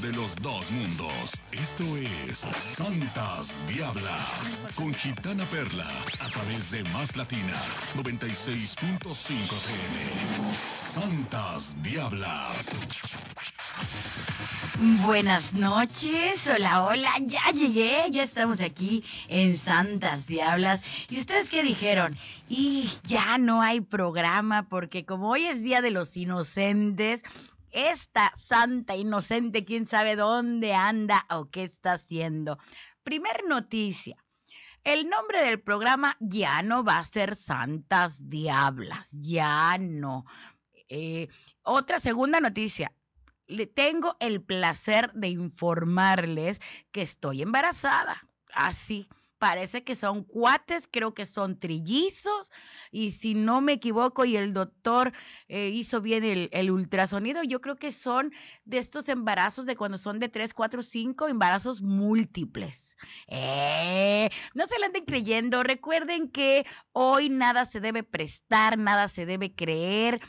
de los dos mundos. Esto es Santas Diablas con Gitana Perla a través de Más Latina 96.5 FM. Santas Diablas. Buenas noches, hola, hola, ya llegué, ya estamos aquí en Santas Diablas. ¿Y ustedes qué dijeron? Y ya no hay programa porque como hoy es Día de los Inocentes, esta santa inocente, quién sabe dónde anda o qué está haciendo. Primer noticia. El nombre del programa ya no va a ser Santas Diablas, ya no. Eh, otra segunda noticia. Le tengo el placer de informarles que estoy embarazada. Así. Parece que son cuates, creo que son trillizos, y si no me equivoco y el doctor eh, hizo bien el, ultrasonido, yo creo que son de estos embarazos de cuando son de 3, 4, 5, embarazos múltiples. Eh, no se lo anden creyendo. Recuerden que hoy nada se debe prestar, nada se debe creer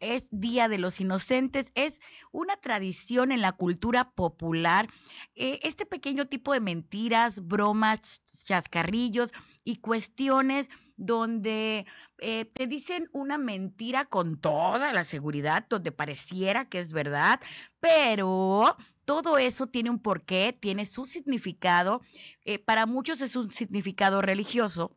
es Día de los Inocentes, es una tradición en la cultura popular. Eh, este pequeño tipo de mentiras, bromas, chascarrillos y cuestiones donde eh, te dicen una mentira con toda la seguridad, donde pareciera que es verdad, pero todo eso tiene un porqué, tiene su significado. Eh, para muchos es un significado religioso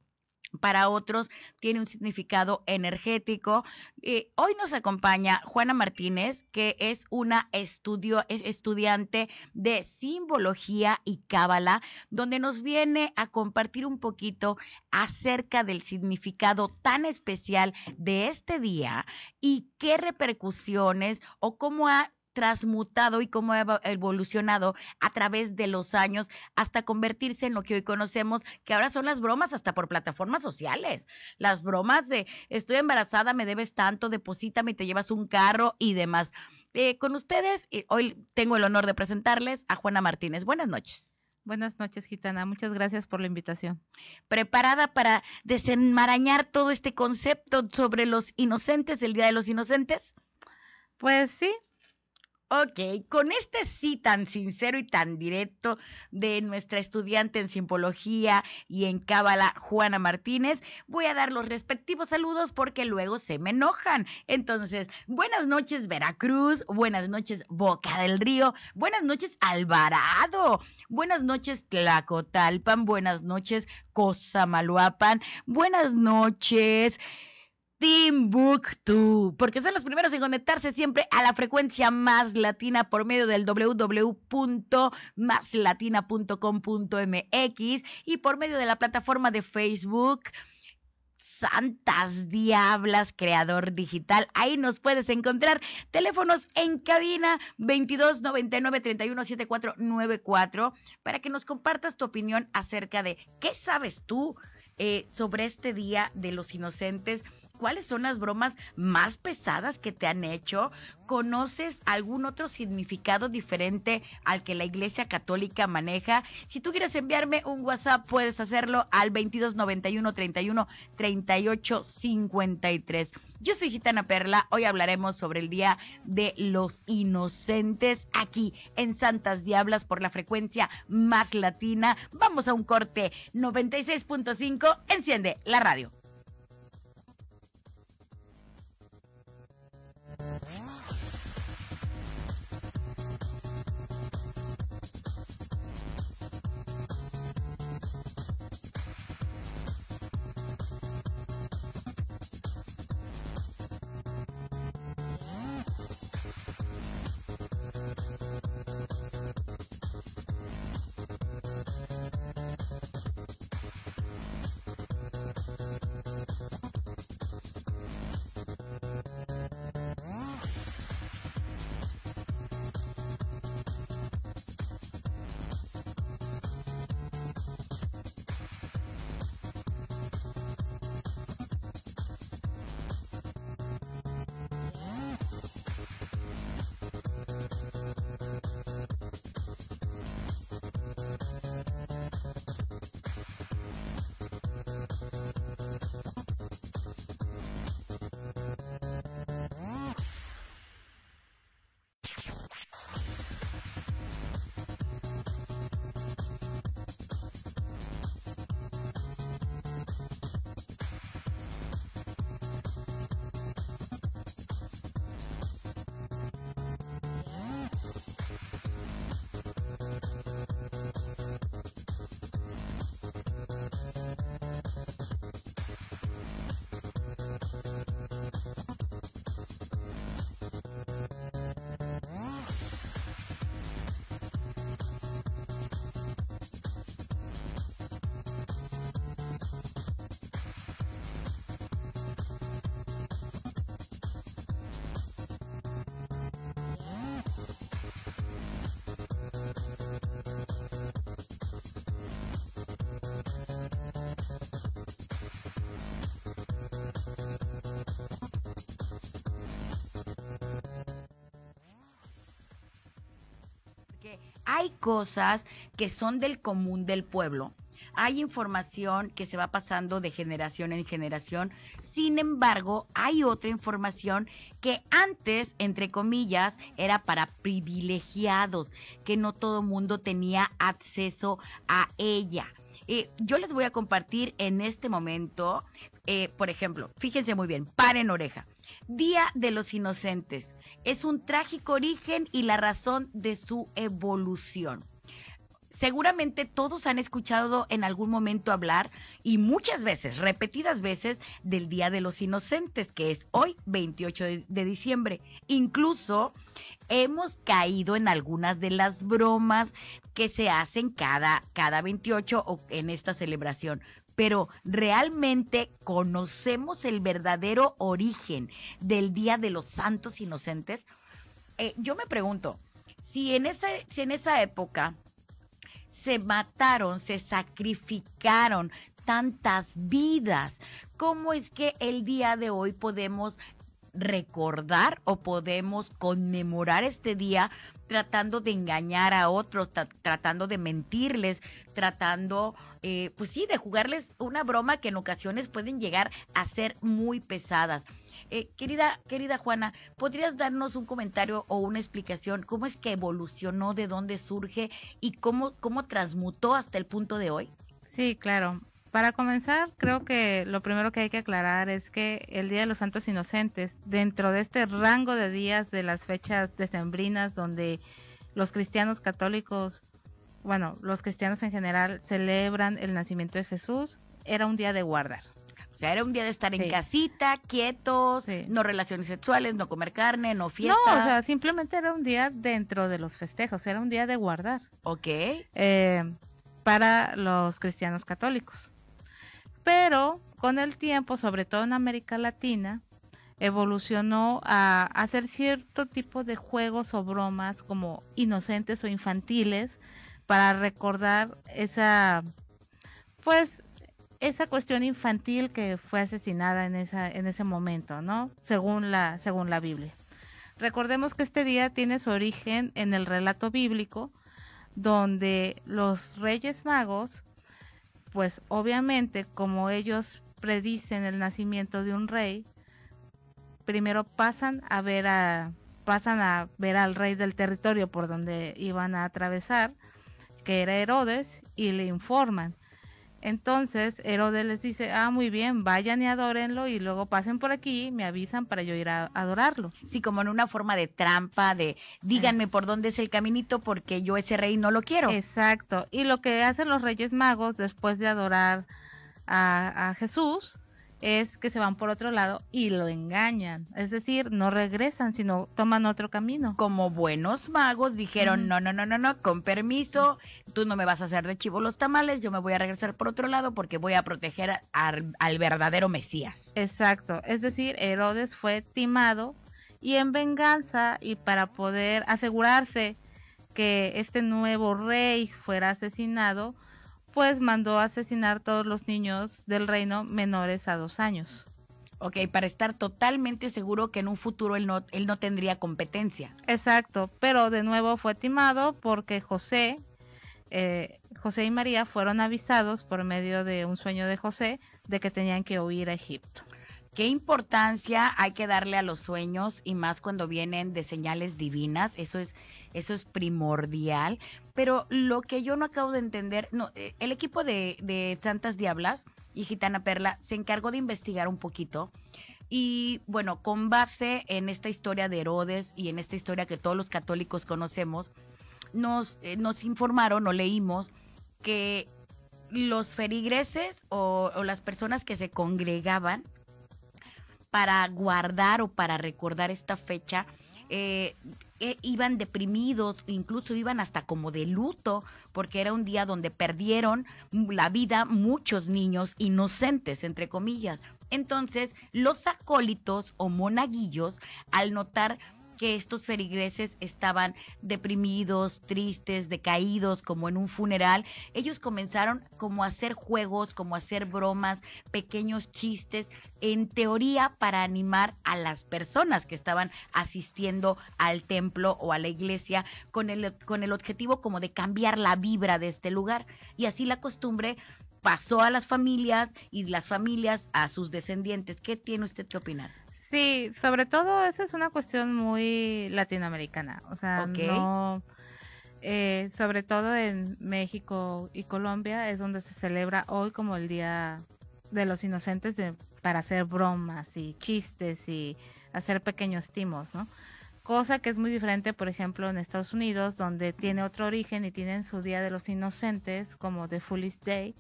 para otros tiene un significado energético. Eh, hoy nos acompaña Juana Martínez, que es una estudiante de simbología y cábala, donde nos viene a compartir un poquito acerca del significado tan especial de este día y qué repercusiones o cómo ha transmutado y cómo ha evolucionado a través de los años hasta convertirse en lo que hoy conocemos, que ahora son las bromas hasta por plataformas sociales. Las bromas de estoy embarazada, me debes tanto, deposítame te llevas un carro y demás. Eh, con ustedes, eh, hoy tengo el honor de presentarles a Juana Martínez. Buenas noches. Buenas noches, Gitana. Muchas gracias por la invitación. ¿Preparada para desenmarañar todo este concepto sobre los inocentes, el Día de los Inocentes? Pues sí, Ok, con este sí tan sincero y tan directo de nuestra estudiante en simbología y en cábala, Juana Martínez, voy a dar los respectivos saludos porque luego se me enojan. Entonces, buenas noches Veracruz, buenas noches Boca del Río, buenas noches Alvarado, buenas noches Tlacotalpan, buenas noches Cosamaluapan, buenas noches. Timbuktu, porque son los primeros en conectarse siempre a la frecuencia más latina por medio del www.maslatina.com.mx y por medio de la plataforma de Facebook. Santas Diablas, creador digital. Ahí nos puedes encontrar. Teléfonos en cabina 2299 317494 para que nos compartas tu opinión acerca de qué sabes tú eh, sobre este Día de los Inocentes cuáles son las bromas más pesadas que te han hecho? ¿Conoces algún otro significado diferente al que la Iglesia Católica maneja? Si tú quieres enviarme un WhatsApp, puedes hacerlo al 2291 31 38 53. Yo soy Gitana Perla. Hoy hablaremos sobre el Día de los Inocentes aquí en Santas Diablas por la frecuencia más latina. Vamos a un corte 96.5. Enciende la radio. Hay cosas que son del común del pueblo. Hay información que se va pasando de generación en generación. Sin embargo, hay otra información que antes, entre comillas, era para privilegiados, que no todo mundo tenía acceso a ella. Eh, yo les voy a compartir en este momento, eh, por ejemplo, fíjense muy bien, paren oreja. Día de los Inocentes es un trágico origen y la razón de su evolución. Seguramente todos han escuchado en algún momento hablar y muchas veces, repetidas veces, del Día de los Inocentes, que es hoy 28 de, diciembre. Incluso hemos caído en algunas de las bromas que se hacen cada, cada 28 o en esta celebración pero realmente conocemos el verdadero origen del Día de los Santos Inocentes. Eh, yo me pregunto, si en, esa, si en esa época se mataron, se sacrificaron tantas vidas, ¿cómo es que el día de hoy podemos recordar o podemos conmemorar este día tratando de engañar a otros, tratando de mentirles, tratando, eh, pues sí, de jugarles una broma que en ocasiones pueden llegar a ser muy pesadas. Eh, querida, querida Juana, ¿podrías darnos un comentario o una explicación cómo es que evolucionó, de dónde surge y cómo, cómo transmutó hasta el punto de hoy? Sí, claro. Para comenzar, creo que lo primero que hay que aclarar es que el Día de los Santos Inocentes, dentro de este rango de días de las fechas decembrinas donde los cristianos católicos, bueno, los cristianos en general celebran el nacimiento de Jesús, era un día de guardar. O sea, era un día de estar en casita, quietos, no relaciones sexuales, no comer carne, no fiesta. No, o sea, simplemente era un día dentro de los festejos, era un día de guardar. Ok. Eh, para los cristianos católicos. Pero con el tiempo, sobre todo en América Latina, evolucionó a hacer cierto tipo de juegos o bromas como inocentes o infantiles para recordar esa pues esa cuestión infantil que fue asesinada en esa en ese momento, ¿no? Según la según la Biblia. Recordemos que este día tiene su origen en el relato bíblico donde los Reyes Magos pues obviamente como ellos predicen el nacimiento de un rey, primero pasan a ver a pasan a ver al rey del territorio por donde iban a atravesar, que era Herodes, y le informan. Entonces Herodes les dice, ah, muy bien, vayan y adórenlo y luego pasen por aquí, me avisan para yo ir a adorarlo. Sí, como en una forma de trampa, de díganme por dónde es el caminito porque yo ese rey no lo quiero. Exacto. Y lo que hacen los reyes magos después de adorar a, a Jesús es que se van por otro lado y lo engañan. Es decir, no regresan, sino toman otro camino. Como buenos magos dijeron, no, no, no, no, no, con permiso, tú no me vas a hacer de chivo los tamales, yo me voy a regresar por otro lado porque voy a proteger al, al verdadero Mesías. Exacto, es decir, Herodes fue timado y en venganza y para poder asegurarse que este nuevo rey fuera asesinado, pues mandó asesinar todos los niños del reino menores a dos años. Ok, para estar totalmente seguro que en un futuro él no, él no tendría competencia. Exacto, pero de nuevo fue timado porque José, eh, José y María fueron avisados por medio de un sueño de José de que tenían que huir a Egipto qué importancia hay que darle a los sueños y más cuando vienen de señales divinas, eso es eso es primordial, pero lo que yo no acabo de entender, no, eh, el equipo de, de Santas Diablas y Gitana Perla se encargó de investigar un poquito y bueno, con base en esta historia de Herodes y en esta historia que todos los católicos conocemos, nos, eh, nos informaron o leímos que los ferigreses o, o, las personas que se congregaban para guardar o para recordar esta fecha, eh, eh, iban deprimidos, incluso iban hasta como de luto, porque era un día donde perdieron la vida muchos niños inocentes, entre comillas. Entonces, los acólitos o monaguillos, al notar que estos feligreses estaban deprimidos, tristes, decaídos, como en un funeral, ellos comenzaron como a hacer juegos, como a hacer bromas, pequeños chistes, en teoría para animar a las personas que estaban asistiendo al templo o a la iglesia con el, con el objetivo como de cambiar la vibra de este lugar. Y así la costumbre pasó a las familias y las familias a sus descendientes. ¿Qué tiene usted que opinar? Sí, sobre todo esa es una cuestión muy latinoamericana, o sea, no, eh, sobre todo en México y Colombia es donde se celebra hoy como el Día de los Inocentes de, para hacer bromas y chistes y hacer pequeños timos, ¿no? Cosa que es muy diferente, por ejemplo, en Estados Unidos, donde tiene otro origen y tienen su Día de los Inocentes como The Foolish Day,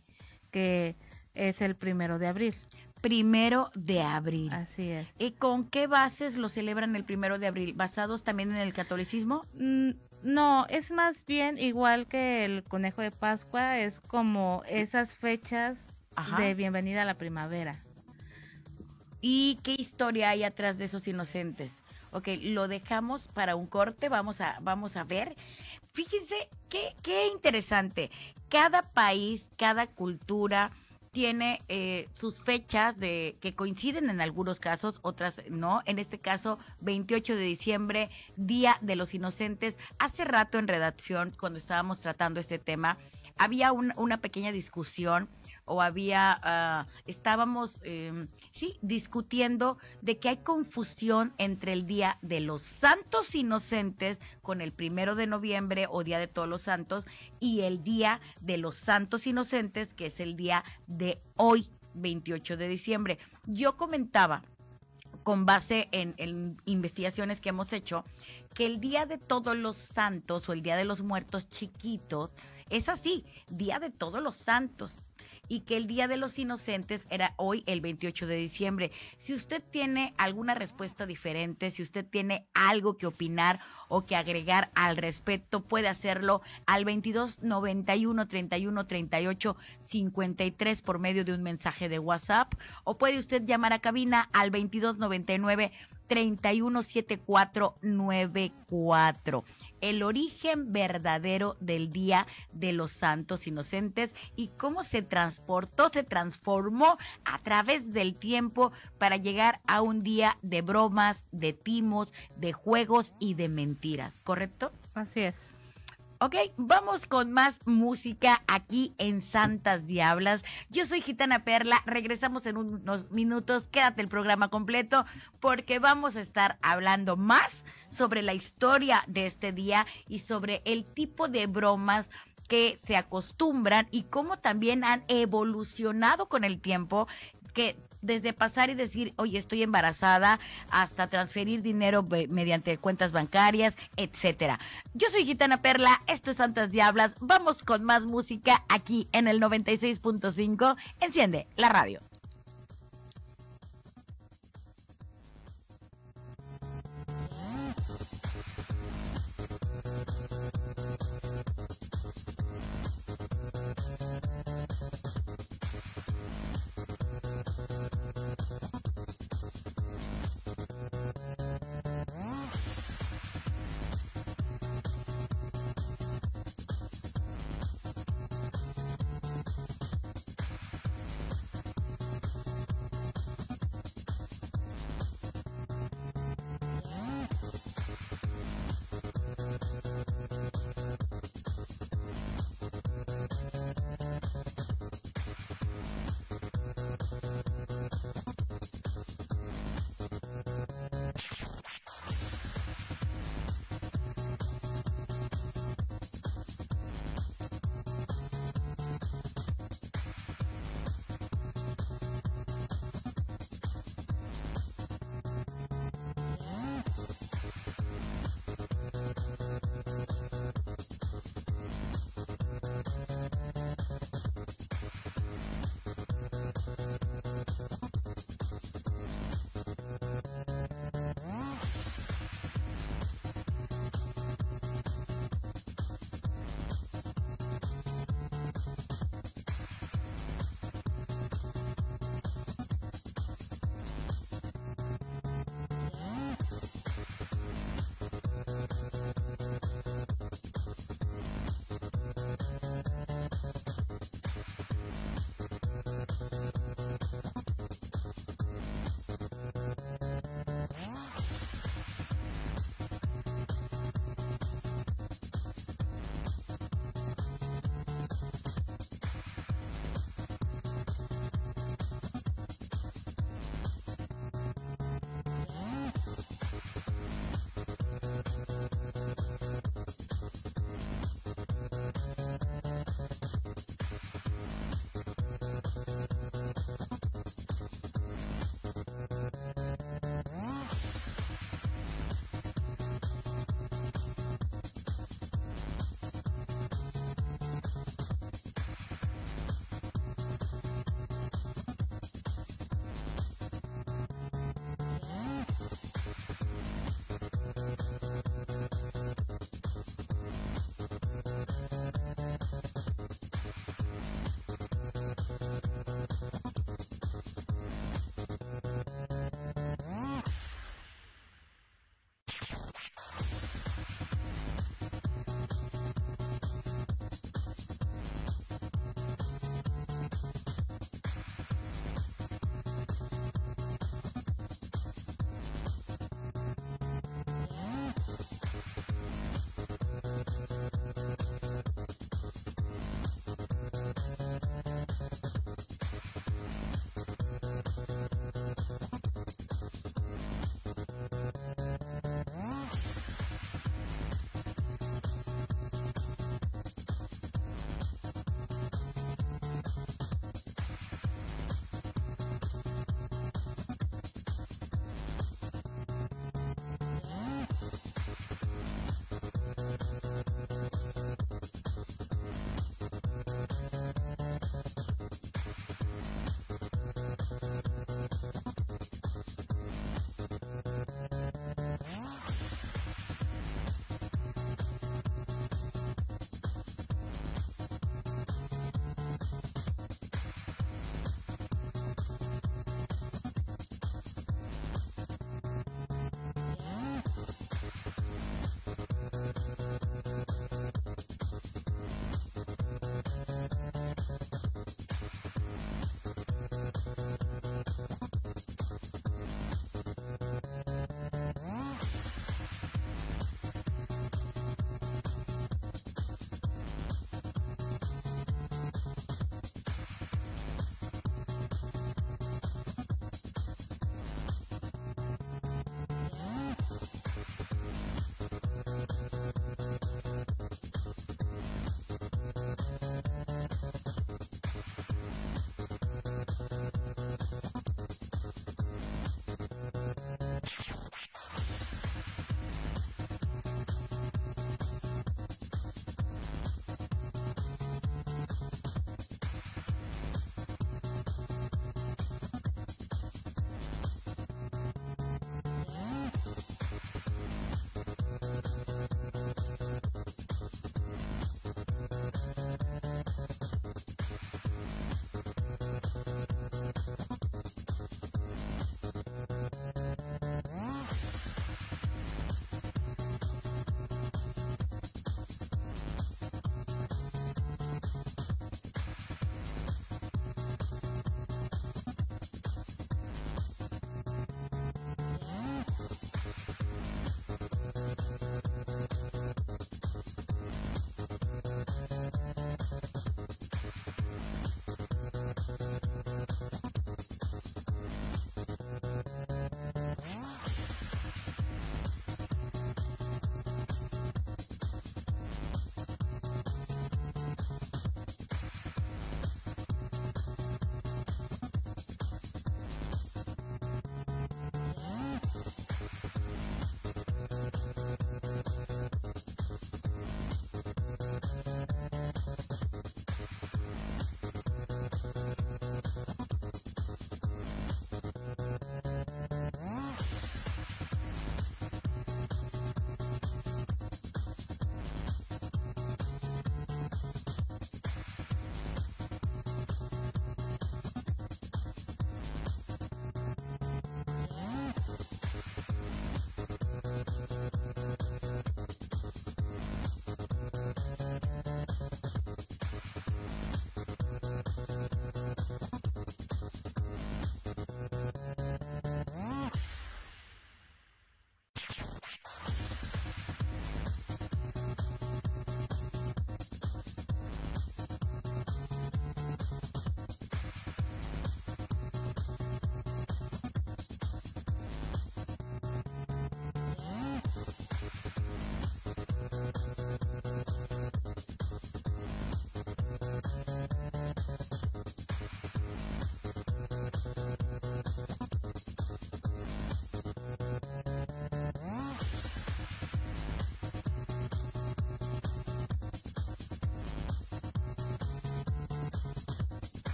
que es el primero de abril primero de abril. Así es. ¿Y con qué bases lo celebran el primero de abril? ¿Basados también en el catolicismo? Mm, no, es más bien igual que el conejo de Pascua, es como esas fechas de bienvenida a la primavera. ¿Y qué historia hay atrás de esos inocentes? Ok, lo dejamos para un corte, vamos a, vamos a ver. Fíjense qué, qué interesante. Cada país, cada cultura, tiene eh, sus fechas de que coinciden en algunos casos, otras no. En este caso, 28 de diciembre, Día de los Inocentes. Hace rato en redacción, cuando estábamos tratando este tema, había una pequeña discusión o había, ah, estábamos, em, sí, discutiendo de que hay confusión entre el Día de los Santos Inocentes con el primero de noviembre o Día de Todos los Santos y el Día de los Santos Inocentes, que es el día de hoy, 28 de diciembre. Yo comentaba con base en, investigaciones que hemos hecho, que el Día de Todos los Santos o el Día de los Muertos Chiquitos es así, Día de Todos los Santos y que el Día de los Inocentes era hoy el 28 de diciembre. Si usted tiene alguna respuesta diferente, si usted tiene algo que opinar o que agregar al respecto, puede hacerlo al 22 91 31 38 53 por medio de un mensaje de WhatsApp o puede usted llamar a cabina al 22 99 317494. El origen verdadero del Día de los Santos Inocentes y cómo se transportó, se transformó a través del tiempo para llegar a un día de bromas, de timos, de juegos y de mentiras, ¿correcto? Así es. Ok, vamos con más música aquí en Santas Diablas. Yo soy Gitana Perla, regresamos en unos minutos, quédate el programa completo porque vamos a estar hablando más sobre la historia de este día y sobre el tipo de bromas que se acostumbran y cómo también han evolucionado con el tiempo que desde pasar y decir, oye, estoy embarazada, hasta transferir dinero mediante cuentas bancarias, etcétera. Yo soy Gitana Perla, esto es Santas Diablas, vamos con más música aquí en el 96.5. Enciende la radio.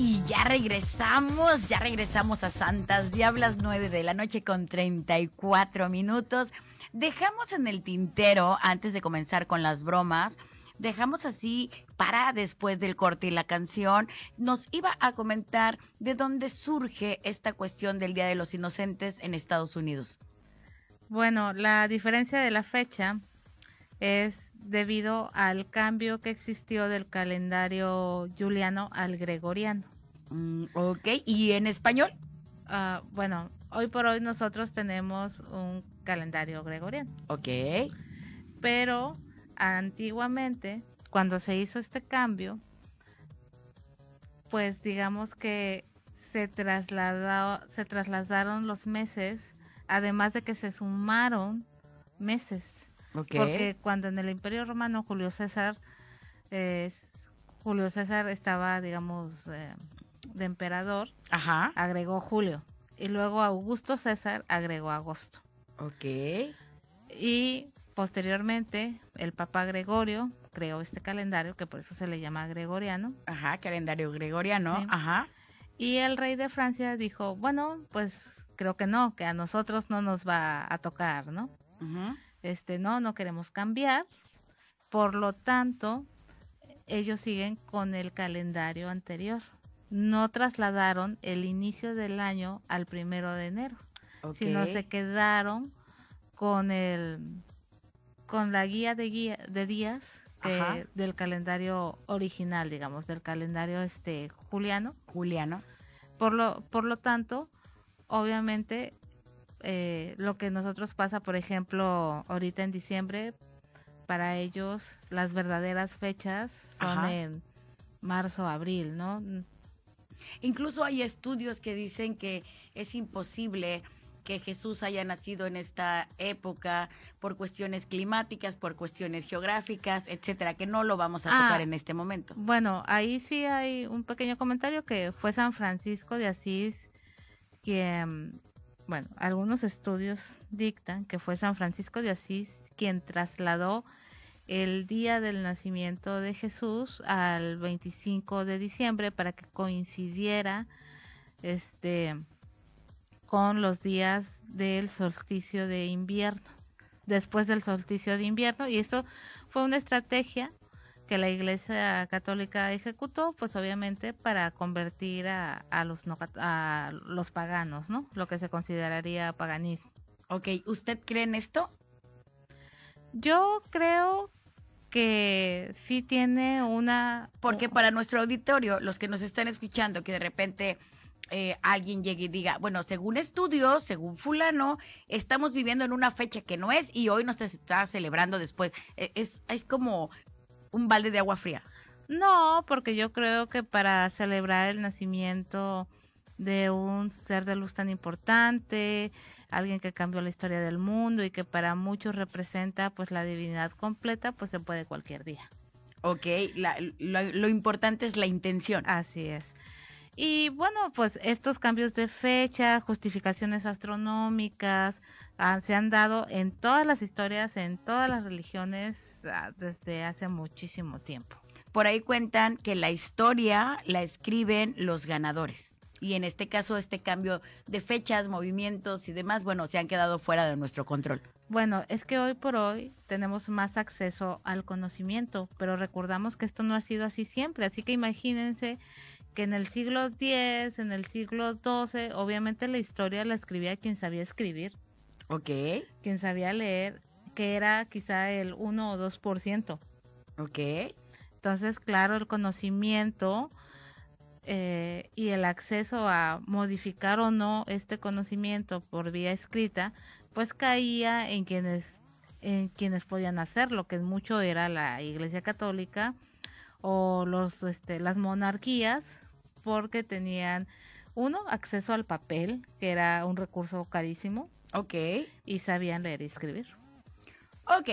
Y ya regresamos, ya regresamos a Santas Diablas, 9 de la noche con 34 minutos. Dejamos en el tintero, antes de comenzar con las bromas, dejamos así para después del corte y la canción, nos iba a comentar de dónde surge esta cuestión del Día de los Inocentes en Estados Unidos. Bueno, la diferencia de la fecha es debido al cambio que existió del calendario juliano al gregoriano. Mm, ok, ¿y en español? Ah, bueno, hoy por hoy nosotros tenemos un calendario gregoriano. Ok. Pero antiguamente, cuando se hizo este cambio, pues digamos que se, trasladó, se trasladaron los meses, además de que se sumaron meses. Porque cuando en el Imperio Romano Julio César, Julio César estaba, digamos, eh, de emperador, agregó Julio. Y luego Augusto César agregó agosto. Ok. Y posteriormente el Papa Gregorio creó este calendario, que por eso se le llama gregoriano. Ajá, calendario gregoriano. Ajá. Y el rey de Francia dijo, bueno, pues creo que no, que a nosotros no nos va a tocar, ¿no? Ajá este, no, no queremos cambiar. Por lo tanto, ellos siguen con el calendario anterior. No trasladaron el inicio del año al primero de enero, sino se quedaron con el con la guía de guía de días del calendario original, digamos, del calendario este juliano. Juliano. Por lo por lo tanto, obviamente eh, lo que nosotros pasa, por ejemplo, ahorita en diciembre, para ellos las verdaderas fechas son en marzo, abril, ¿no? Incluso hay estudios que dicen que es imposible que Jesús haya nacido en esta época por cuestiones climáticas, por cuestiones geográficas, etcétera, que no lo vamos a tocar ah, en este momento. Bueno, ahí sí hay un pequeño comentario que fue San Francisco de Asís quien bueno, algunos estudios dictan que fue San Francisco de Asís quien trasladó el día del nacimiento de Jesús al 25 de diciembre para que coincidiera este con los días del solsticio de invierno, después del solsticio de invierno. Y esto fue una estrategia que la Iglesia Católica ejecutó, pues obviamente para convertir a, los a los paganos, ¿no? Lo que se consideraría paganismo. Ok, ¿usted cree en esto? Yo creo que sí tiene una... Porque para nuestro auditorio, los que nos están escuchando, que de repente eh, alguien llegue y diga, bueno, según estudios, según fulano, estamos viviendo en una fecha que no es y hoy nos está celebrando después. E, es, es como un balde de agua fría. No, porque yo creo que para celebrar el nacimiento de un ser de luz tan importante, alguien que cambió la historia del mundo y que para muchos representa pues la divinidad completa, pues se puede cualquier día. Ok, lo, importante es la intención. Así es. Y bueno, pues estos cambios de fecha, justificaciones astronómicas, se han dado en todas las historias, en todas las religiones ah, desde hace muchísimo tiempo. Por ahí cuentan que la historia la escriben los ganadores. Y en este caso, este cambio de fechas, movimientos y demás, bueno, se han quedado fuera de nuestro control. Bueno, es que hoy por hoy tenemos más acceso al conocimiento, pero recordamos que esto no ha sido así siempre, así que imagínense que en el siglo X, en el siglo XII, obviamente la historia la escribía quien sabía escribir. Ok. Quien sabía leer, que era quizá el 1 o 2%. Ok. Entonces, claro, el conocimiento eh, y el acceso a modificar o no este conocimiento por vía escrita, pues caía en quienes en quienes podían hacerlo, que mucho era la Iglesia Católica o los este, las monarquías, porque tenían uno acceso al papel, que era un recurso carísimo, Ok. Y sabían leer y escribir. Ok,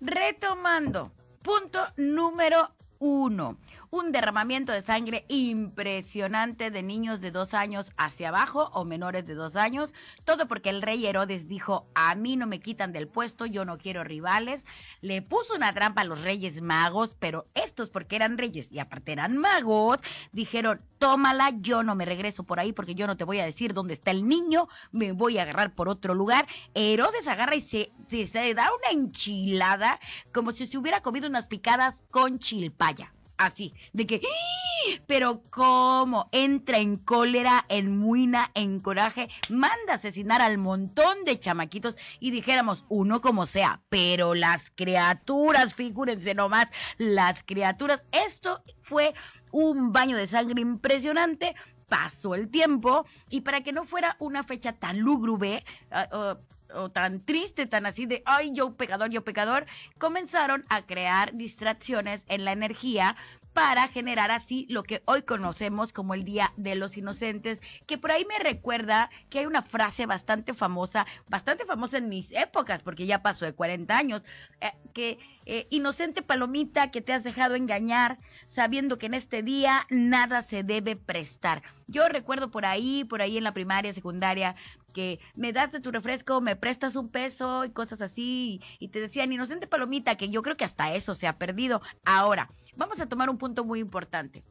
retomando. Punto número uno. Un derramamiento de sangre impresionante de niños de dos años hacia abajo o menores de dos años. Todo porque el rey Herodes dijo, a mí no me quitan del puesto, yo no quiero rivales. Le puso una trampa a los reyes magos, pero estos porque eran reyes y aparte eran magos, dijeron, tómala, yo no me regreso por ahí porque yo no te voy a decir dónde está el niño, me voy a agarrar por otro lugar. Herodes agarra y se, se, da una enchilada como si se hubiera comido unas picadas con chilpaya así, de que, ¡Ah! pero cómo entra en cólera, en muina, en coraje, manda asesinar al montón de chamaquitos y dijéramos, uno como sea, pero las criaturas, figúrense nomás, las criaturas, esto fue un baño de sangre impresionante, pasó el tiempo y para que no fuera una fecha tan lúgubre, ah, ah, o tan triste, tan así de, ay, yo pecador, yo pecador, comenzaron a crear distracciones en la energía para generar así lo que hoy conocemos como el Día de los Inocentes, que por ahí me recuerda que hay una frase bastante famosa, bastante famosa en mis épocas, porque ya pasó de 40 años, eh, que eh, inocente palomita que te has dejado engañar, sabiendo que en este día nada se debe prestar. Yo recuerdo por ahí, por ahí en la primaria, secundaria, que me das de tu refresco, me prestas un peso y cosas así, y, te decían inocente palomita, que yo creo que hasta eso se ha perdido. Ahora, vamos a tomar un punto muy importante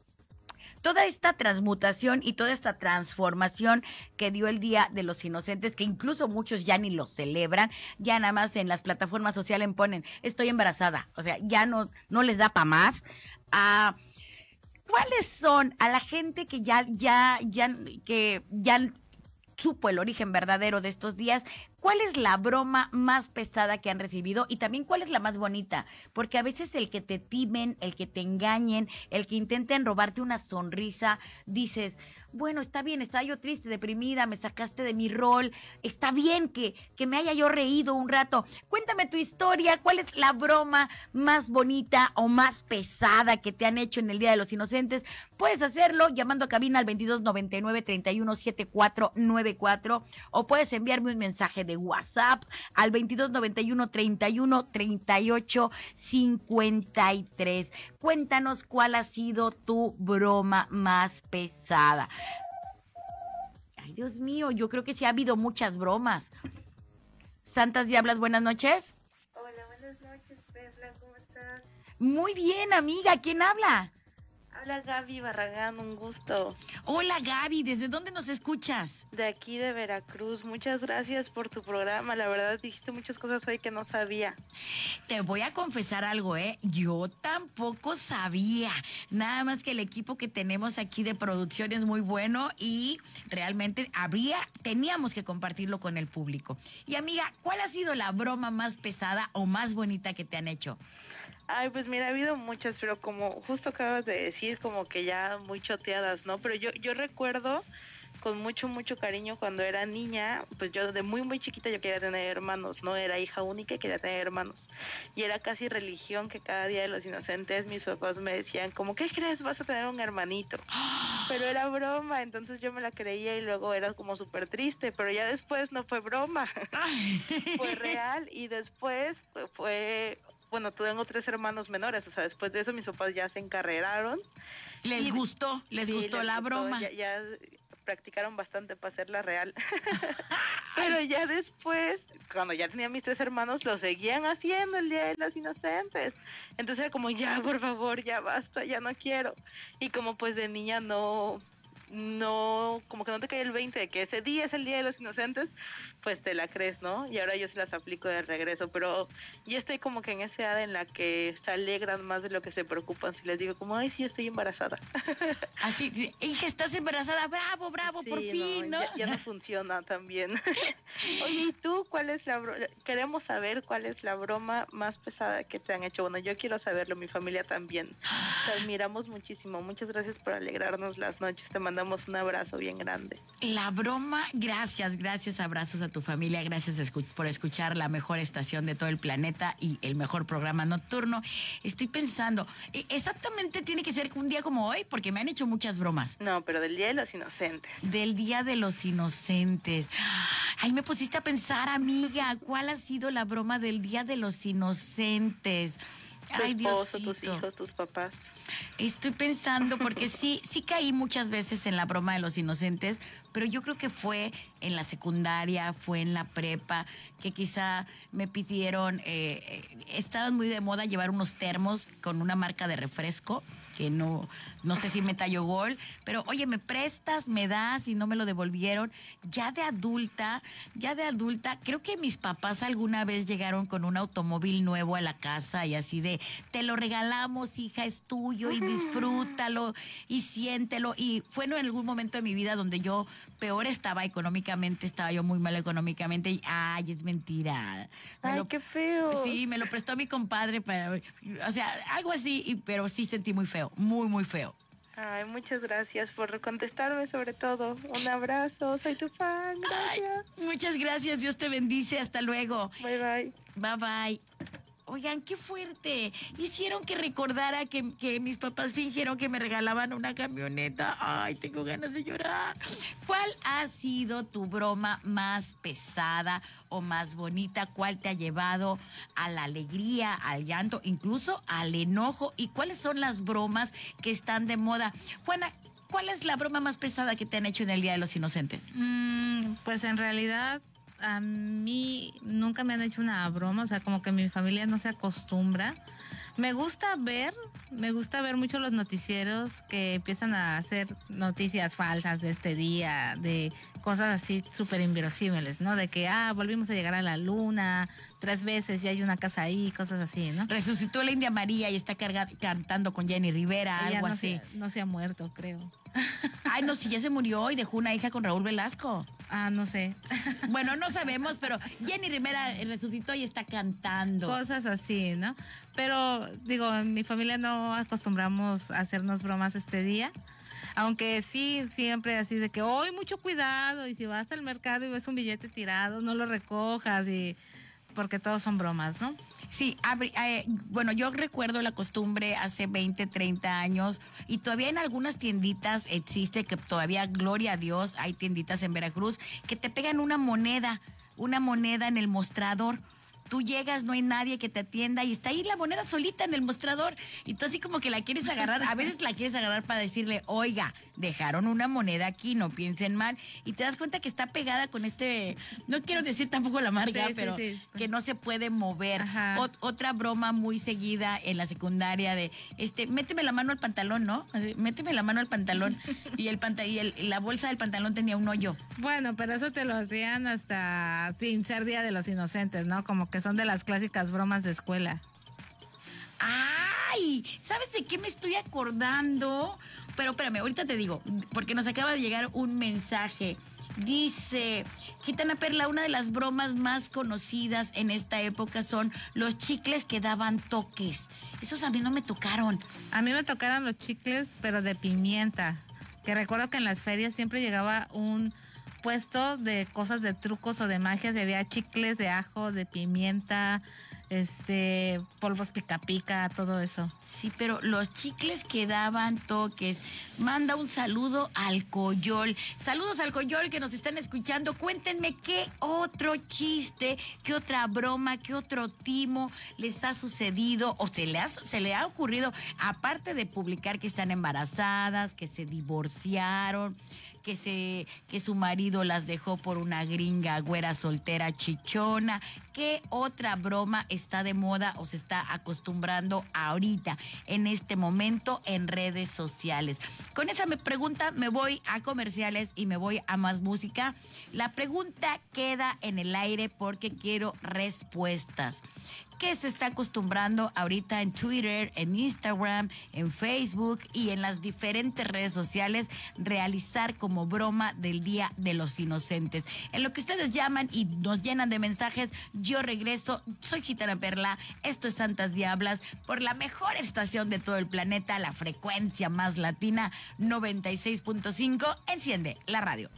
toda esta transmutación y toda esta transformación que dio el Día de los Inocentes, que incluso muchos ya ni lo celebran, ya nada más en las plataformas sociales ponen, estoy embarazada, o sea, ya no, no les da para más. Ah, ¿Cuáles son a la gente que ya, ya, ya, que ya supo el origen verdadero de estos días, ¿cuál es la broma más pesada que han recibido y también cuál es la más bonita? Porque a veces el que te timen, el que te engañen, el que intenten robarte una sonrisa, dices, bueno, está bien, estaba yo triste, deprimida, me sacaste de mi rol, está bien que, que me haya yo reído un rato. Cuéntame tu historia, cuál es la broma más bonita o más pesada que te han hecho en el Día de los Inocentes. Puedes hacerlo llamando a cabina al 2299 317494 o puedes enviarme un mensaje de WhatsApp al 2291 31 38 53. Cuéntanos cuál ha sido tu broma más pesada. Ay, Dios mío, yo creo que sí ha habido muchas bromas. Santas Diablas, buenas noches. Hola, buenas noches, Perla, ¿cómo estás? Muy bien, amiga, ¿quién habla? Hola Gaby Barragán, un gusto. Hola Gaby, ¿desde dónde nos escuchas? De aquí de Veracruz, muchas gracias por tu programa, la verdad dijiste muchas cosas hoy que no sabía. Te voy a confesar algo, ¿eh? Yo tampoco sabía, nada más que el equipo que tenemos aquí de producción es muy bueno y realmente habría, teníamos que compartirlo con el público. Y amiga, ¿cuál ha sido la broma más pesada o más bonita que te han hecho? Ay, pues mira, ha habido muchas, pero como justo acabas de decir, como que ya muy choteadas, ¿no? Pero yo, yo recuerdo con mucho, mucho cariño cuando era niña, pues yo de muy, muy chiquita yo quería tener hermanos, ¿no? Era hija única y quería tener hermanos. Y era casi religión que cada día de los inocentes mis papás me decían, como, ¿qué crees? Vas a tener un hermanito. Pero era broma, entonces yo me la creía y luego era como súper triste, pero ya después no fue broma, fue real y después fue bueno, tengo tres hermanos menores, o sea, después de eso mis papás ya se encarreraron. ¿Les gustó? ¿Les gustó la broma? Ya, ya, practicaron bastante para hacerla real. Pero ya después, cuando ya tenía mis tres hermanos, lo seguían haciendo el Día de los Inocentes. Entonces era como, ya, por favor, ya basta, ya no quiero. Y como pues de niña no, no, como que no te cae el 20 de que ese día es el Día de los Inocentes, pues te la crees, ¿no? Y ahora yo se las aplico de regreso, pero yo estoy como que en esa edad en la que se alegran más de lo que se preocupan. Si les digo como, ay, sí, estoy embarazada. Así, sí, hija, estás embarazada, bravo, bravo, por fin, ¿no? Ya, no funciona también. Oye, ¿y tú cuál es la broma? Queremos saber cuál es la broma más pesada que te han hecho. Bueno, yo quiero saberlo, mi familia también. Te admiramos muchísimo. Muchas gracias por alegrarnos las noches. Te mandamos un abrazo bien grande. La broma, gracias, gracias, abrazos a tu familia, gracias por escuchar la mejor estación de todo el planeta y el mejor programa nocturno. Estoy pensando, e, exactamente tiene que ser un día como hoy, porque me han hecho muchas bromas. No, pero del Día de los Inocentes. Del Día de los Inocentes. Ay, me pusiste a pensar, amiga, ¿cuál ha sido la broma del Día de los Inocentes? Tu Ay, esposo, tus hijos, tus papás. Estoy pensando porque sí, sí caí muchas veces en la broma de los inocentes, pero yo creo que fue en la secundaria, fue en la prepa, que quizá me pidieron, eh, eh, estaban muy de moda llevar unos termos con una marca de refresco que no, no sé si me talló gol, pero oye, me prestas, me das y no me lo devolvieron. Ya de adulta, ya de adulta, creo que mis papás alguna vez llegaron con un automóvil nuevo a la casa y así de, te lo regalamos, hija, es tuyo y disfrútalo y siéntelo. Y fue en algún momento de mi vida donde yo peor estaba económicamente, estaba yo muy mal económicamente y, ay, es mentira. ay, qué feo. Sí, me lo prestó mi compadre para, o sea, algo así, pero sí sentí muy feo muy, muy feo. Ay, muchas gracias por contestarme sobre todo. Un abrazo, soy tu fan. Gracias. muchas gracias, Dios te bendice. Hasta luego. Bye bye. Bye bye. Oigan, qué fuerte. Hicieron que recordara que, mis papás fingieron que me regalaban una camioneta. Ay, tengo ganas de llorar. ¿Cuál ha sido tu broma más pesada o más bonita? ¿Cuál te ha llevado a la alegría, al llanto, incluso al enojo? ¿Y cuáles son las bromas que están de moda? Juana, ¿cuál es la broma más pesada que te han hecho en el Día de los Inocentes? Mm, pues en realidad a mí nunca me han hecho una broma, o sea, como que mi familia no se acostumbra. Me gusta ver, me gusta ver mucho los noticieros que empiezan a hacer noticias falsas de este día, de cosas así súper inverosímiles, ¿no? De que, ah, volvimos a llegar a la luna tres veces y hay una casa ahí, cosas así, ¿no? Resucitó la India María y está cantando con Jenny Rivera, algo así. no se ha muerto, creo. Ay, no, si ya se murió y dejó una hija con Raúl Velasco. Ah, no sé. Bueno, no sabemos, pero Jenny Rivera resucitó y está cantando. Cosas así, ¿no? Pero digo, en mi familia no acostumbramos a hacernos bromas este día. Aunque sí, siempre así de que hoy mucho cuidado y si vas al mercado y ves un billete tirado, no lo recojas y porque todos son bromas, ¿no? Sí, eh, bueno, yo recuerdo la costumbre hace 20, 30 años y todavía en algunas tienditas existe que todavía, gloria a Dios, hay tienditas en Veracruz que te pegan una moneda, una moneda en el mostrador tú llegas, no hay nadie que te atienda y está ahí la moneda solita en el mostrador y tú así como que la quieres agarrar, a veces la quieres agarrar para decirle, oiga, dejaron una moneda aquí, no piensen mal y te das cuenta que está pegada con este, no quiero decir tampoco la marca, pero que no se puede mover. otra broma muy seguida en la secundaria de, este, méteme la mano al pantalón, ¿no? Méteme la mano al pantalón y el y la bolsa del pantalón tenía un hoyo. Bueno, pero eso te lo hacían hasta sin ser Día de los Inocentes, ¿no? Como que son de las clásicas bromas de escuela. ¡Ay! ¿Sabes de qué me estoy acordando? Pero espérame, ahorita te digo, porque nos acaba de llegar un mensaje. Dice, Gitana Perla, una de las bromas más conocidas en esta época son los chicles que daban toques. Esos a mí no me tocaron. A mí me tocaron los chicles, pero de pimienta. Que recuerdo que en las ferias siempre llegaba un de cosas de trucos o de magia, había chicles de ajo, de pimienta, este, polvos pica pica, todo eso. Sí, pero los chicles que daban toques. Manda un saludo al Coyol. Saludos al Coyol que nos están escuchando. Cuéntenme qué otro chiste, qué otra broma, qué otro timo les ha sucedido o se le ha, se le ha ocurrido, aparte de publicar que están embarazadas, que se divorciaron que, se, que su marido las dejó por una gringa güera soltera chichona. ¿Qué otra broma está de moda o se está acostumbrando ahorita, en este momento, en redes sociales? Con esa pregunta me voy a comerciales y me voy a más música. La pregunta queda en el aire porque quiero respuestas que se está acostumbrando ahorita en Twitter, en Instagram, en Facebook y en las diferentes redes sociales realizar como broma del Día de los Inocentes. En lo que ustedes llaman y nos llenan de mensajes, yo regreso. Soy Gitana Perla, esto es Santas Diablas, por la mejor estación de todo el planeta, la frecuencia más latina 96.5. Enciende la radio.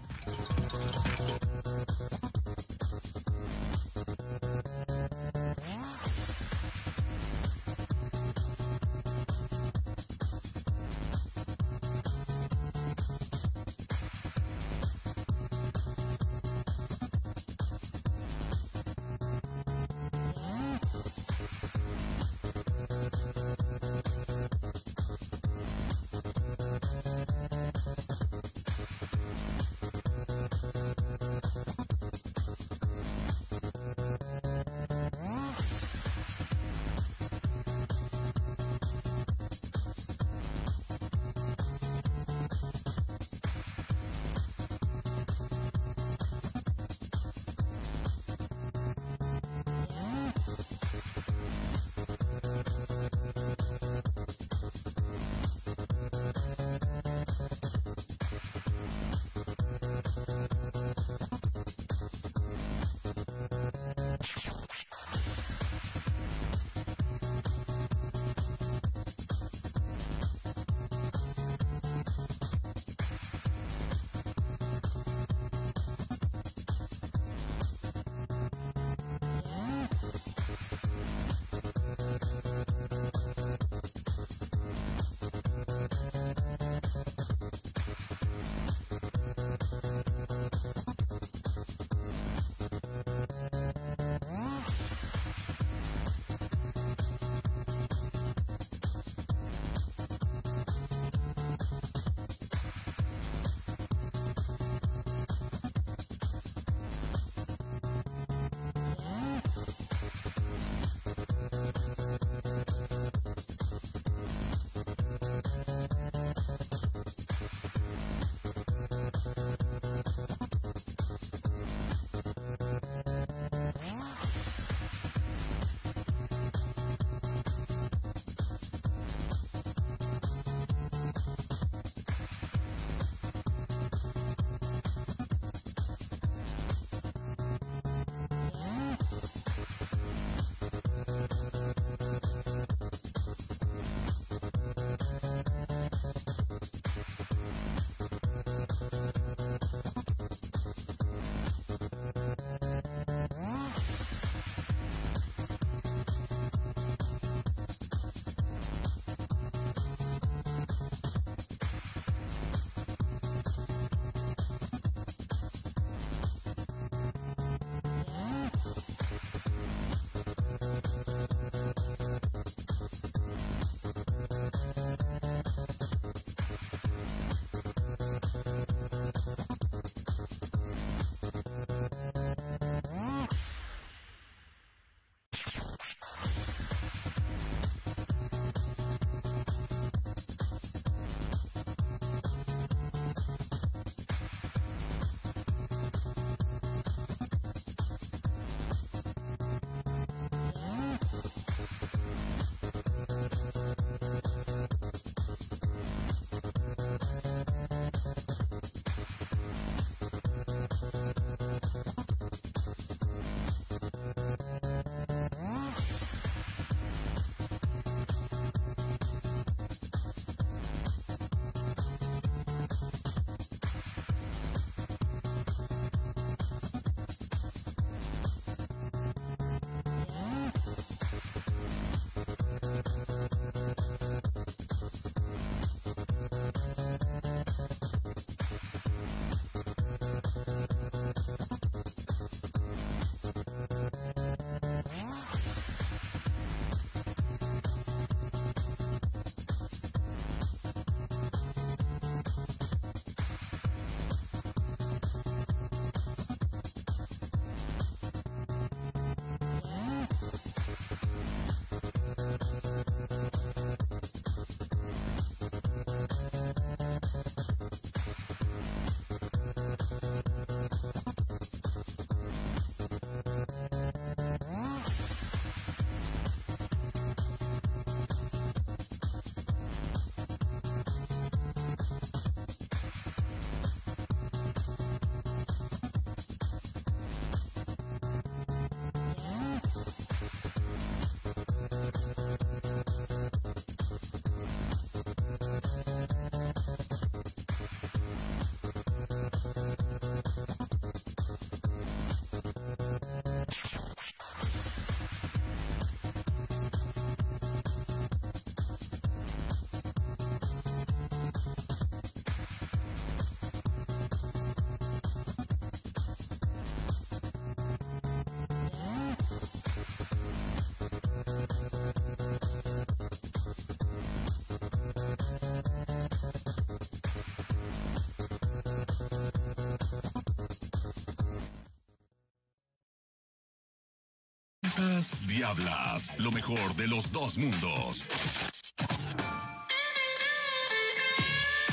Diablas, lo mejor de los dos mundos.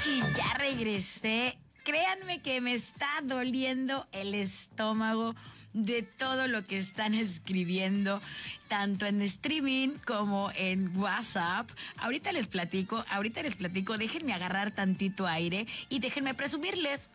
Y ya regresé. Créanme que me está doliendo el estómago de todo lo que están escribiendo, tanto en streaming como en WhatsApp. Ahorita les platico, ahorita les platico, déjenme agarrar tantito aire y déjenme presumirles.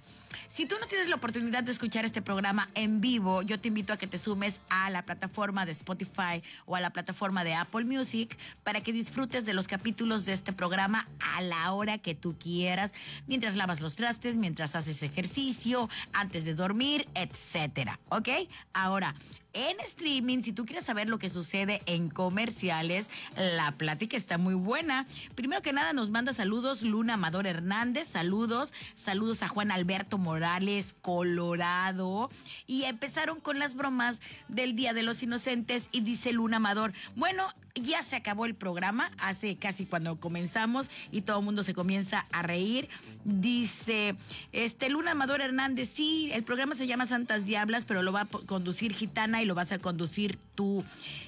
Si tú no tienes la oportunidad de escuchar este programa en vivo, yo te invito a que te sumes a la plataforma de Spotify o a la plataforma de Apple Music para que disfrutes de los capítulos de este programa a la hora que tú quieras, mientras lavas los trastes, mientras haces ejercicio, antes de dormir, etcétera. ¿Ok? Ahora, en streaming, si tú quieres saber lo que sucede en comerciales, la plática está muy buena. Primero que nada, nos manda saludos Luna Amador Hernández, saludos, saludos a Juan Alberto Morales, Colorado. Y empezaron con las bromas del Día de los Inocentes y dice Luna Amador, bueno, ya se acabó el programa, hace casi cuando comenzamos y todo el mundo se comienza a reír. Dice, este Luna Amador Hernández, sí, el programa se llama Santas Diablas, pero lo va a conducir Gitana y lo vas a conducir tú.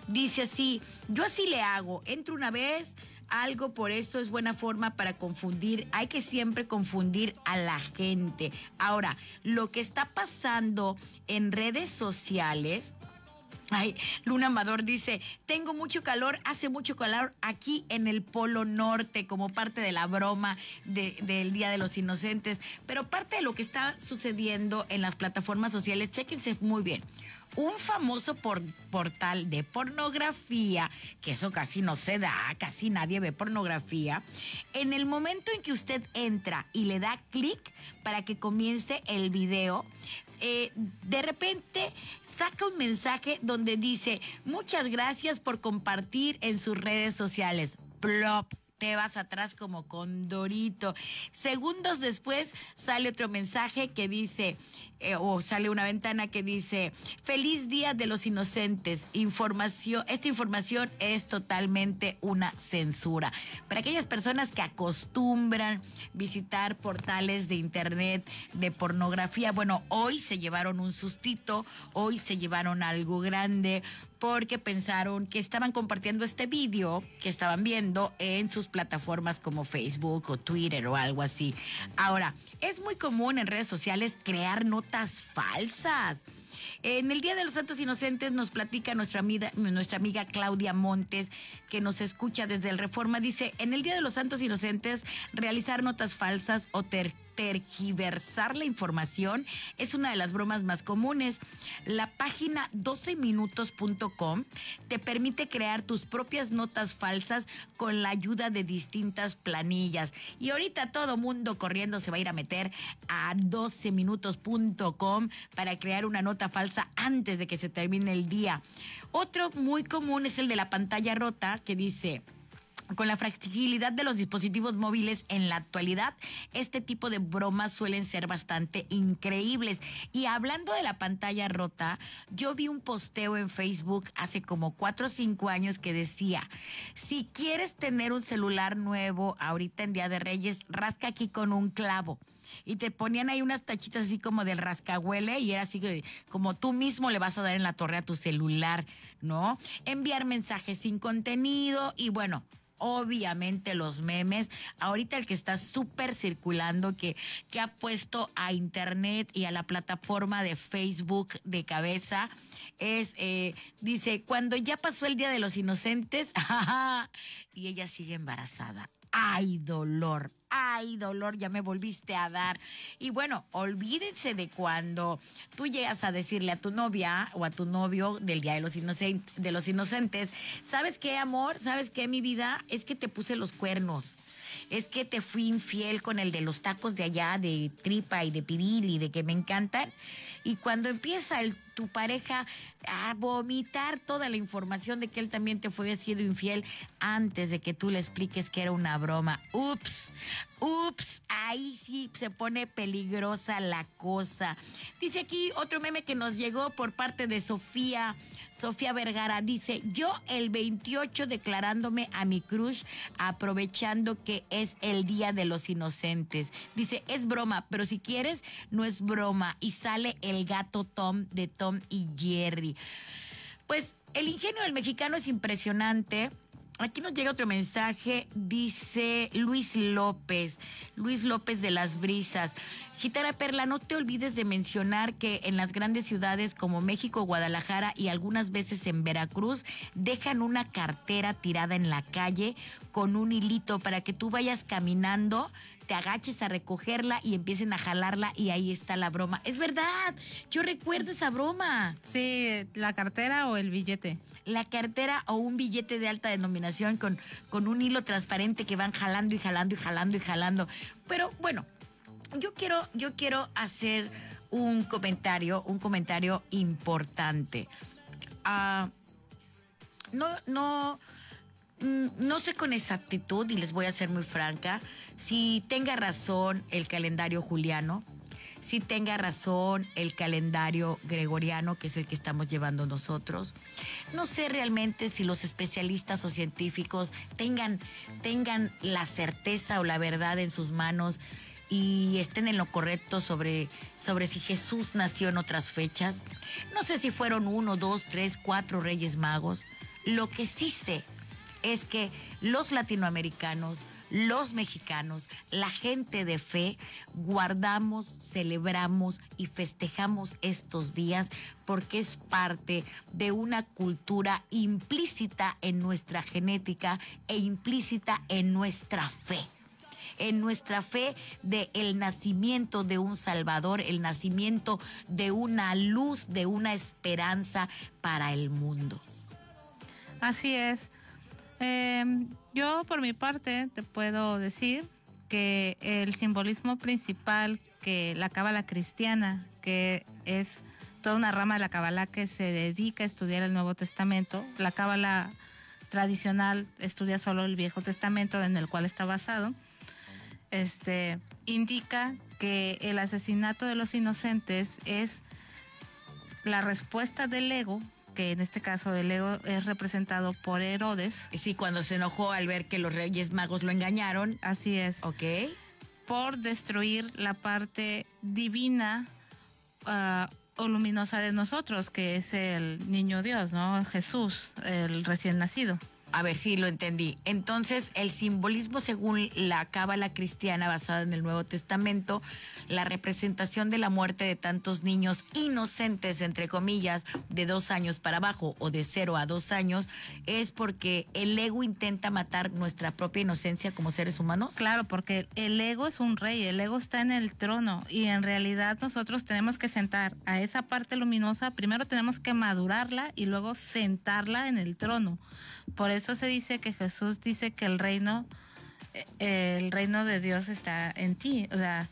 Dice así, yo así le hago, entro una vez, algo, por eso es buena forma para confundir. Hay que siempre confundir a la gente. Ahora, lo que está pasando en redes sociales Ay, Luna Amador dice, tengo mucho calor, hace mucho calor aquí en el Polo Norte como parte de la broma del Día de los Inocentes, pero parte de lo que está sucediendo en las plataformas sociales, chéquense muy bien un famoso portal de pornografía, que eso casi no se da, casi nadie ve pornografía, en el momento en que usted entra y le da clic para que comience el video, eh, de repente saca un mensaje donde dice, muchas gracias por compartir en sus redes sociales. Plop te vas atrás como condorito. Segundos después sale otro mensaje que dice, eh, o sale una ventana que dice, feliz día de los inocentes. Información, esta información es totalmente una censura. Para aquellas personas que acostumbran visitar portales de internet de pornografía, bueno, hoy se llevaron un sustito, hoy se llevaron algo grande porque pensaron que estaban compartiendo este vídeo que estaban viendo en sus plataformas como Facebook o Twitter o algo así. Ahora, es muy común en redes sociales crear notas falsas. En el Día de los Santos Inocentes nos platica nuestra amiga, nuestra amiga Claudia Montes, que nos escucha desde el Reforma. Dice, en el Día de los Santos Inocentes, realizar notas falsas o ter tergiversar la información es una de las bromas más comunes. La página 12minutos.com te permite crear tus propias notas falsas con la ayuda de distintas planillas. Y ahorita todo mundo corriendo se va a ir a meter a 12minutos.com para crear una nota falsa antes de que se termine el día. Otro muy común es el de la pantalla rota que dice con la fragilidad de los dispositivos móviles en la actualidad, este tipo de bromas suelen ser bastante increíbles. Y hablando de la pantalla rota, yo vi un posteo en Facebook hace como cuatro o cinco años que decía, si quieres tener un celular nuevo ahorita en Día de Reyes, rasca aquí con un clavo y te ponían ahí unas tachitas así como del rascahuele y era así como tú mismo le vas a dar en la torre a tu celular, ¿no? Enviar mensajes sin contenido y bueno, obviamente los memes. Ahorita el que está súper circulando, que, que ha puesto a internet y a la plataforma de Facebook de cabeza, es, eh, dice, cuando ya pasó el Día de los Inocentes, y ella sigue embarazada. ¡Ay, dolor! ay, dolor, ya me volviste a dar. Y bueno, olvídense de cuando tú llegas a decirle a tu novia o a tu novio del Día de los, Inocentes, ¿sabes qué, amor? ¿Sabes qué, mi vida? Es que te puse los cuernos es que te fui infiel con el de los tacos de allá, de tripa y de piril y de que me encantan. Y cuando empieza tu pareja a vomitar toda la información de que él también te fue sido infiel antes de que tú le expliques que era una broma. Ups, ups, ahí sí se pone peligrosa la cosa. Dice aquí otro meme que nos llegó por parte de Sofía. Sofía Vergara dice, yo el 28 declarándome a mi crush, aprovechando que es el Día de los Inocentes. Dice, es broma, pero si quieres, no es broma. Y sale el gato Tom de Tom y Jerry. Pues el ingenio del mexicano es impresionante. Aquí nos llega otro mensaje, dice Luis López, Luis López de las Brisas. Gitara Perla, no te olvides de mencionar que en las grandes ciudades como México, Guadalajara y algunas veces en Veracruz dejan una cartera tirada en la calle con un hilito para que tú vayas caminando te agaches a recogerla y empiecen a jalarla y ahí está la broma. Es verdad, yo recuerdo esa broma. Sí, la cartera o el billete. La cartera o un billete de alta denominación con, con un hilo transparente que van jalando y jalando y jalando y jalando. Pero bueno, yo quiero, yo quiero hacer un comentario, un comentario importante. Ah, no, no, no sé con exactitud, y les voy a ser muy franca, si tenga razón el calendario juliano, si tenga razón el calendario gregoriano, que es el que estamos llevando nosotros. No sé realmente si los especialistas o científicos tengan, tengan la certeza o la verdad en sus manos y estén en lo correcto sobre, sobre si Jesús nació en otras fechas. No sé si fueron uno, dos, tres, cuatro reyes magos. Lo que sí sé es que los latinoamericanos, los mexicanos, la gente de fe, guardamos, celebramos y festejamos estos días porque es parte de una cultura implícita en nuestra genética e implícita en nuestra fe en nuestra fe de el nacimiento de un Salvador, el nacimiento de una luz, de una esperanza para el mundo. Así es. Em, yo por mi parte te puedo decir que el simbolismo principal que la cábala cristiana, que es toda una rama de la cábala que se dedica a estudiar el Nuevo Testamento, la cábala tradicional estudia solo el Viejo Testamento en el cual está basado, este, indica que el asesinato de los inocentes es la respuesta del ego que en este caso el ego es representado por Herodes. Sí, cuando se enojó al ver que los reyes magos lo engañaron. Así es. Ok. Por destruir la parte divina ah, o luminosa de nosotros, que es el niño Dios, ¿no? Jesús, el recién nacido. A ver si lo entendí. Entonces, el simbolismo según la cábala cristiana basada en el Nuevo Testamento, la representación de la muerte de tantos niños inocentes, entre comillas, de dos años para abajo o de cero a dos años, es porque el ego intenta matar nuestra propia inocencia como seres humanos. Claro, porque el ego es un rey, el ego está en el trono y en realidad nosotros tenemos que sentar a esa parte luminosa, primero tenemos que madurarla y luego sentarla en el trono. Por eso se dice que Jesús dice que el reino, eh, el reino de Dios está en ti. O sea,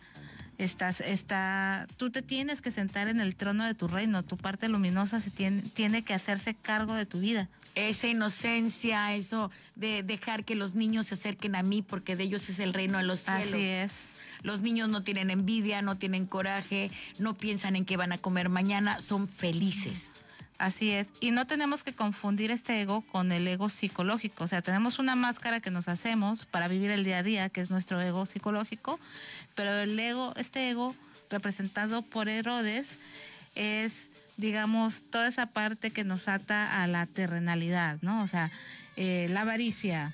estás, está, tú te tienes que sentar en el trono de tu reino. Tu parte luminosa se tiene, tiene que hacerse cargo de tu vida. Esa inocencia, eso de dejar que los niños se acerquen a mí porque de ellos es el reino de los cielos. Así es. Los niños no tienen envidia, no tienen coraje, no piensan en qué van a comer mañana, son felices. Así es. Y no tenemos que confundir este ego con el ego psicológico. O sea, tenemos una máscara que nos hacemos para vivir el día a día, que es nuestro ego psicológico, pero el ego, este ego representado por Herodes, es, digamos, toda esa parte que nos ata a la terrenalidad, ¿no? O sea, eh, la avaricia,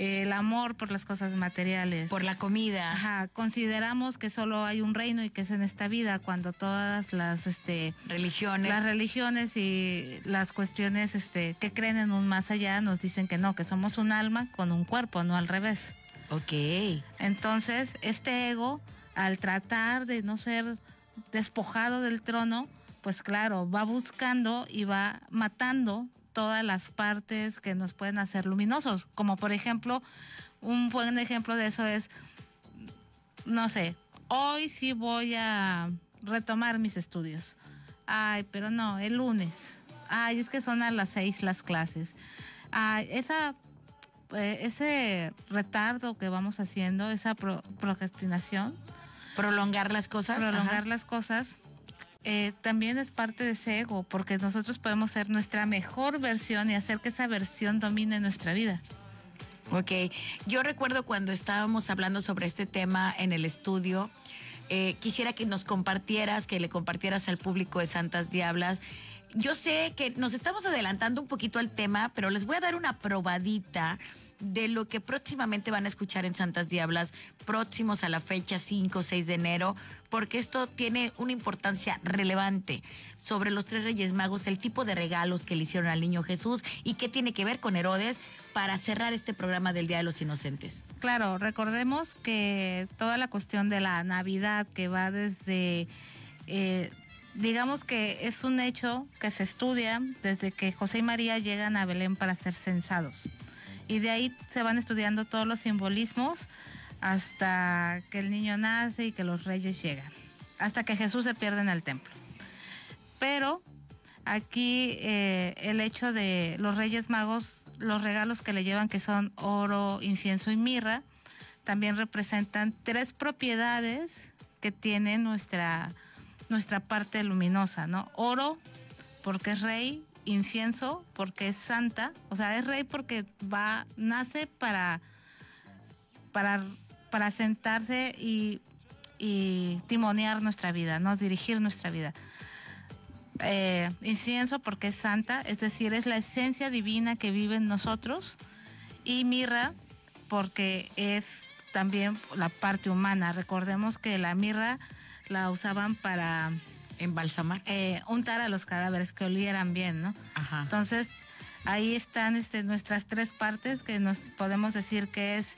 el amor por las cosas materiales. Por la comida. Ajá, consideramos que solo hay un reino y que es en esta vida, cuando todas las este religiones. Las religiones y las cuestiones este que creen en un más allá nos dicen que no, que somos un alma con un cuerpo, no al revés. Ok. Entonces, este ego, al tratar de no ser despojado del trono, pues claro, va buscando y va matando todas las partes que nos pueden hacer luminosos. Como por ejemplo, un buen ejemplo de eso es, no sé, hoy sí voy a retomar mis estudios. Ay, pero no, el lunes. Ay, es que son a las seis las clases. Ay, esa, eh, ese retardo que vamos haciendo, esa procrastinación. Prolongar las cosas. Prolongar las cosas eh, también es parte de ese ego, porque nosotros podemos ser nuestra mejor versión y hacer que esa versión domine nuestra vida. Ok, yo recuerdo cuando estábamos hablando sobre este tema en el estudio, eh, quisiera que nos compartieras, que le compartieras al público de Santas Diablas, yo sé que nos estamos adelantando un poquito al tema, pero les voy a dar una probadita de lo que próximamente van a escuchar en Santas Diablas, próximos a la fecha 5 o 6 de enero, porque esto tiene una importancia relevante sobre los tres Reyes Magos, el tipo de regalos que le hicieron al niño Jesús y qué tiene que ver con Herodes para cerrar este programa del Día de los Inocentes. Claro, recordemos que toda la cuestión de la Navidad que va desde... Eh, digamos que es un hecho que se estudia desde que José y María llegan a Belén para ser censados y de ahí se van estudiando todos los simbolismos hasta que el niño nace y que los reyes llegan, hasta que Jesús se pierde en el templo. Pero aquí eh, el hecho de los reyes magos, los regalos que le llevan que son oro, incienso y mirra, también representan tres propiedades que tiene nuestra, nuestra parte luminosa, ¿no? Oro, porque es rey, incienso porque es santa, o sea, es rey porque va, nace para, para, para sentarse y, timonear nuestra vida, ¿no? dirigir nuestra vida. Eh, incienso porque es santa, es decir, es la esencia divina que vive en nosotros. Y mirra porque es también la parte humana. Recordemos que la mirra la usaban para embalsamar. Eh, untar a los cadáveres que olieran bien, ¿no? Ajá. Entonces, ahí están este, nuestras tres partes que nos podemos decir que es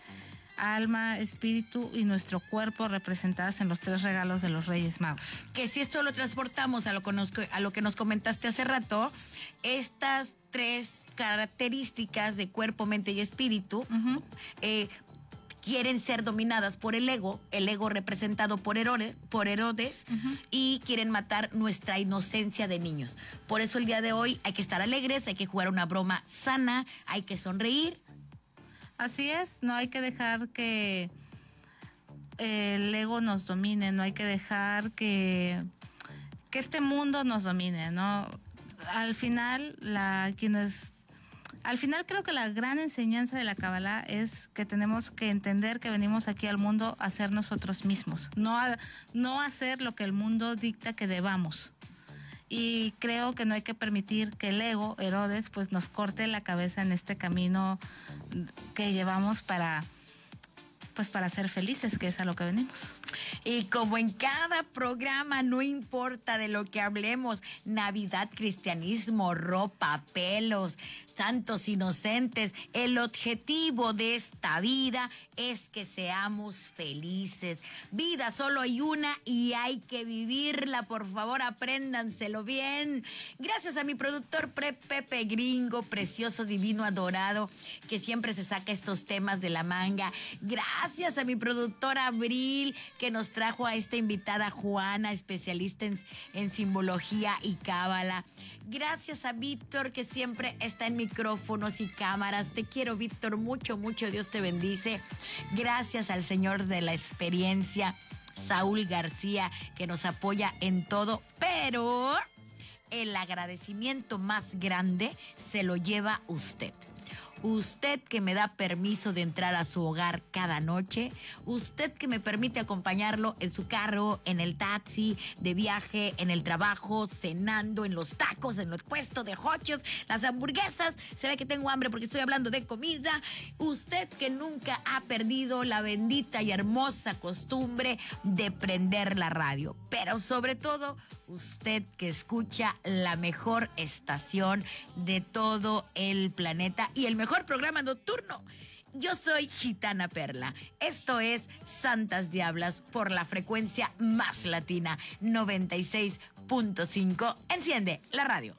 alma, espíritu y nuestro cuerpo representadas en los tres regalos de los Reyes Magos. Que si esto lo transportamos a lo, a lo que nos comentaste hace rato, estas tres características de cuerpo, mente y espíritu quieren ser dominadas por el ego, el ego representado por Herodes, por Herodes y quieren matar nuestra inocencia de niños. Por eso el día de hoy hay que estar alegres, hay que jugar una broma sana, hay que sonreír. Así es, no hay que dejar que el ego nos domine, no hay que dejar que, que este mundo nos domine, ¿no? Al final, la, quienes al final creo que la gran enseñanza de la Kabbalah es que tenemos que entender que venimos aquí al mundo a ser nosotros mismos, no a, no hacer lo que el mundo dicta que debamos. Y creo que no hay que permitir que el ego, Herodes, pues nos corte la cabeza en este camino que llevamos para, pues para ser felices, que es a lo que venimos. Y como en cada programa, no importa de lo que hablemos, Navidad, cristianismo, ropa, pelos, santos inocentes, el objetivo de esta vida es que seamos felices. Vida solo hay una y hay que vivirla. Por favor, apréndanselo bien. Gracias a mi productor Pepe Gringo, precioso, divino, adorado, que siempre se saca estos temas de la manga. Gracias a mi productor Abril, que nos trajo a esta invitada Juana, especialista en, en simbología y cábala. Gracias a Víctor, que siempre está en micrófonos y cámaras. Te quiero, Víctor, mucho, mucho. Dios te bendice. Gracias al Señor de la experiencia, Saúl García, que nos apoya en todo, pero el agradecimiento más grande se lo lleva usted. Usted que me da permiso de entrar a su hogar cada noche. Usted que me permite acompañarlo en su carro, en el taxi, de viaje, en el trabajo, cenando, en los tacos, en los puestos de hochos, las hamburguesas. Se ve que tengo hambre porque estoy hablando de comida. Usted que nunca ha perdido la bendita y hermosa costumbre de prender la radio. Pero sobre todo, usted que escucha la mejor estación de todo el planeta y el mejor programa nocturno. Yo soy Gitana Perla. Esto es Santas Diablas por la frecuencia más latina 96.5. Enciende la radio.